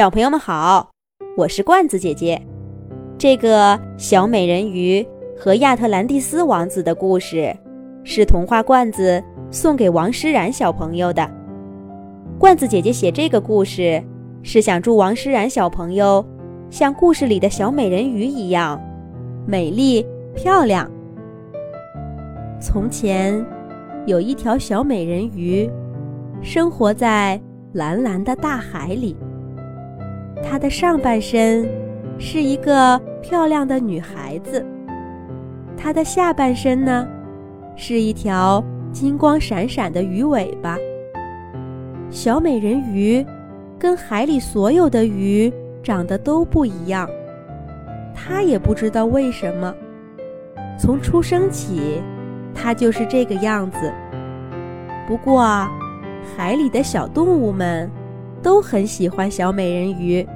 小朋友们好，我是罐子姐姐。这个小美人鱼和亚特兰蒂斯王子的故事，是童话罐子送给王诗然小朋友的。罐子姐姐写这个故事，是想祝王诗然小朋友像故事里的小美人鱼一样美丽漂亮。从前，有一条小美人鱼，生活在蓝蓝的大海里。她的上半身是一个漂亮的女孩子，她的下半身呢，是一条金光闪闪的鱼尾巴。小美人鱼跟海里所有的鱼长得都不一样，她也不知道为什么。从出生起，她就是这个样子。不过，海里的小动物们。都很喜欢小美人鱼，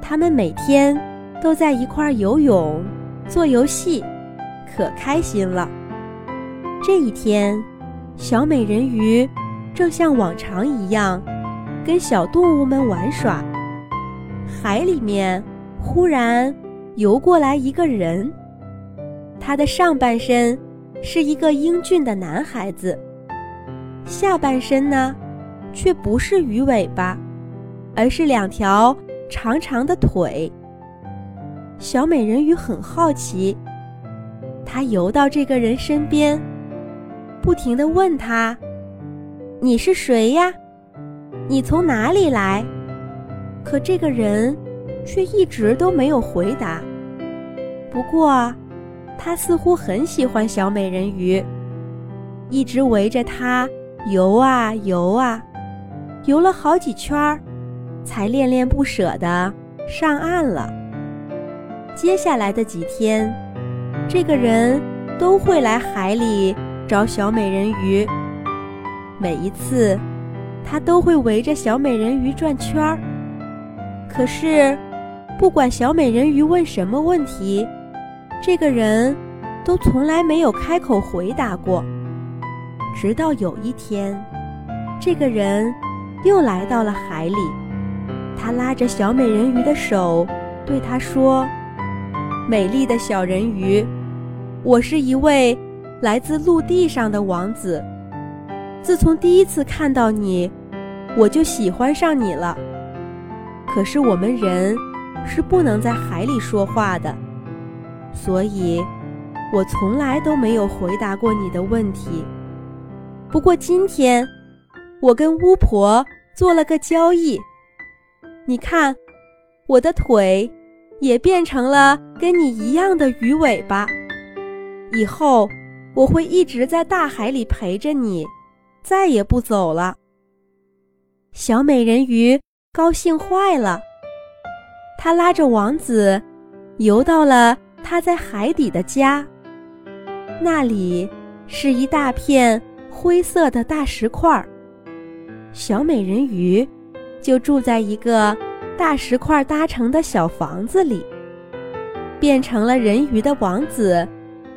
他们每天都在一块游泳、做游戏，可开心了。这一天，小美人鱼正像往常一样跟小动物们玩耍。海里面忽然游过来一个人，他的上半身是一个英俊的男孩子，下半身呢？却不是鱼尾巴，而是两条长长的腿。小美人鱼很好奇，她游到这个人身边，不停地问他：“你是谁呀？你从哪里来？”可这个人却一直都没有回答。不过，他似乎很喜欢小美人鱼，一直围着她游啊游啊。游了好几圈儿，才恋恋不舍地上岸了。接下来的几天，这个人都会来海里找小美人鱼。每一次，他都会围着小美人鱼转圈儿。可是，不管小美人鱼问什么问题，这个人都从来没有开口回答过。直到有一天，这个人。又来到了海里，他拉着小美人鱼的手，对她说：“美丽的小人鱼，我是一位来自陆地上的王子。自从第一次看到你，我就喜欢上你了。可是我们人是不能在海里说话的，所以，我从来都没有回答过你的问题。不过今天，我跟巫婆。”做了个交易，你看，我的腿也变成了跟你一样的鱼尾巴。以后我会一直在大海里陪着你，再也不走了。小美人鱼高兴坏了，她拉着王子游到了他在海底的家。那里是一大片灰色的大石块儿。小美人鱼就住在一个大石块搭成的小房子里。变成了人鱼的王子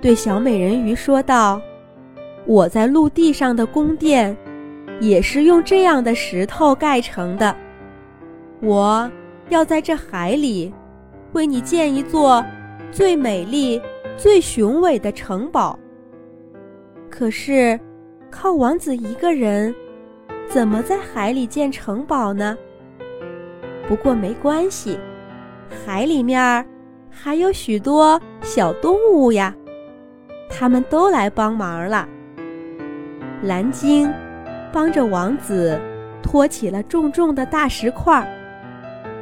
对小美人鱼说道：“我在陆地上的宫殿也是用这样的石头盖成的。我要在这海里为你建一座最美丽、最雄伟的城堡。可是，靠王子一个人。”怎么在海里建城堡呢？不过没关系，海里面还有许多小动物呀，他们都来帮忙了。蓝鲸帮着王子托起了重重的大石块，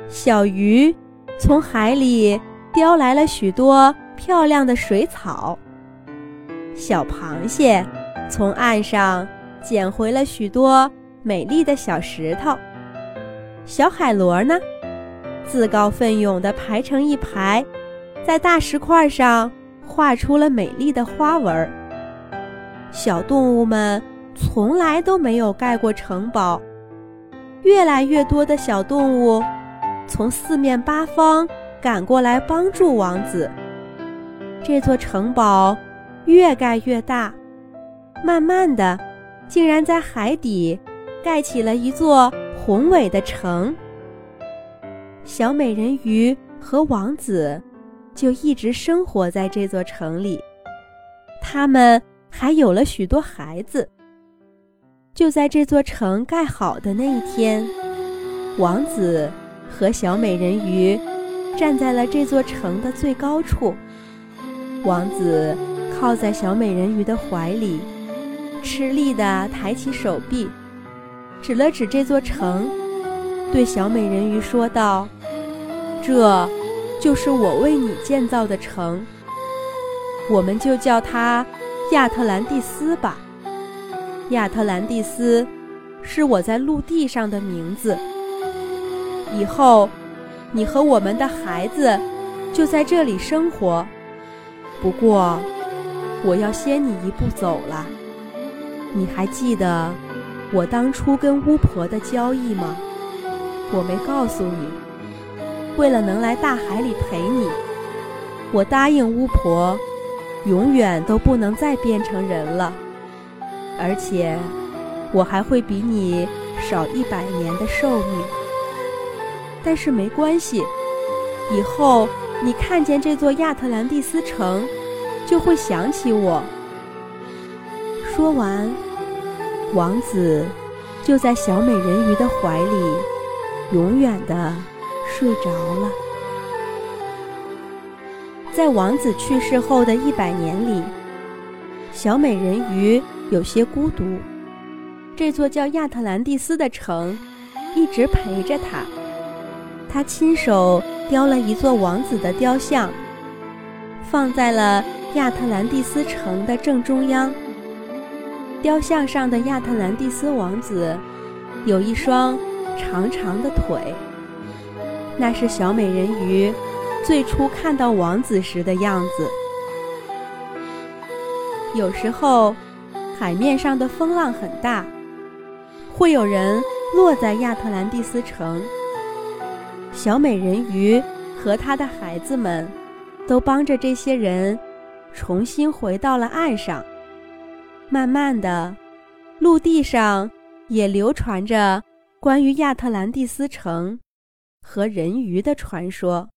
小鱼从海里叼来了许多漂亮的水草，小螃蟹从岸上捡回了许多。美丽的小石头，小海螺呢，自告奋勇地排成一排，在大石块上画出了美丽的花纹。小动物们从来都没有盖过城堡，越来越多的小动物从四面八方赶过来帮助王子。这座城堡越盖越大，慢慢的，竟然在海底。盖起了一座宏伟的城。小美人鱼和王子就一直生活在这座城里，他们还有了许多孩子。就在这座城盖好的那一天，王子和小美人鱼站在了这座城的最高处。王子靠在小美人鱼的怀里，吃力地抬起手臂，指了指这座城，对小美人鱼说道：“这，就是我为你建造的城。我们就叫它亚特兰蒂斯吧。”亚特兰蒂斯是我在陆地上的名字。以后，你和我们的孩子就在这里生活。不过，我要先你一步走了。你还记得我当初跟巫婆的交易吗？我没告诉你。为了能来大海里陪你，我答应巫婆，永远都不能再变成人了。而且，我还会比你少一百年的寿命。但是没关系，以后你看见这座亚特兰蒂斯城，就会想起我。说完，王子就在小美人鱼的怀里，永远的睡着了。在王子去世后的一百年里，小美人鱼。有些孤独，这座叫亚特兰蒂斯的城一直陪着他。他亲手雕了一座王子的雕像，放在了亚特兰蒂斯城的正中央。雕像上的亚特兰蒂斯王子有一双长长的腿，那是小美人鱼最初看到王子时的样子。有时候。海面上的风浪很大，会有人落在亚特兰蒂斯城。小美人鱼和她的孩子们，都帮着这些人重新回到了岸上。慢慢的，陆地上也流传着关于亚特兰蒂斯城和人鱼的传说。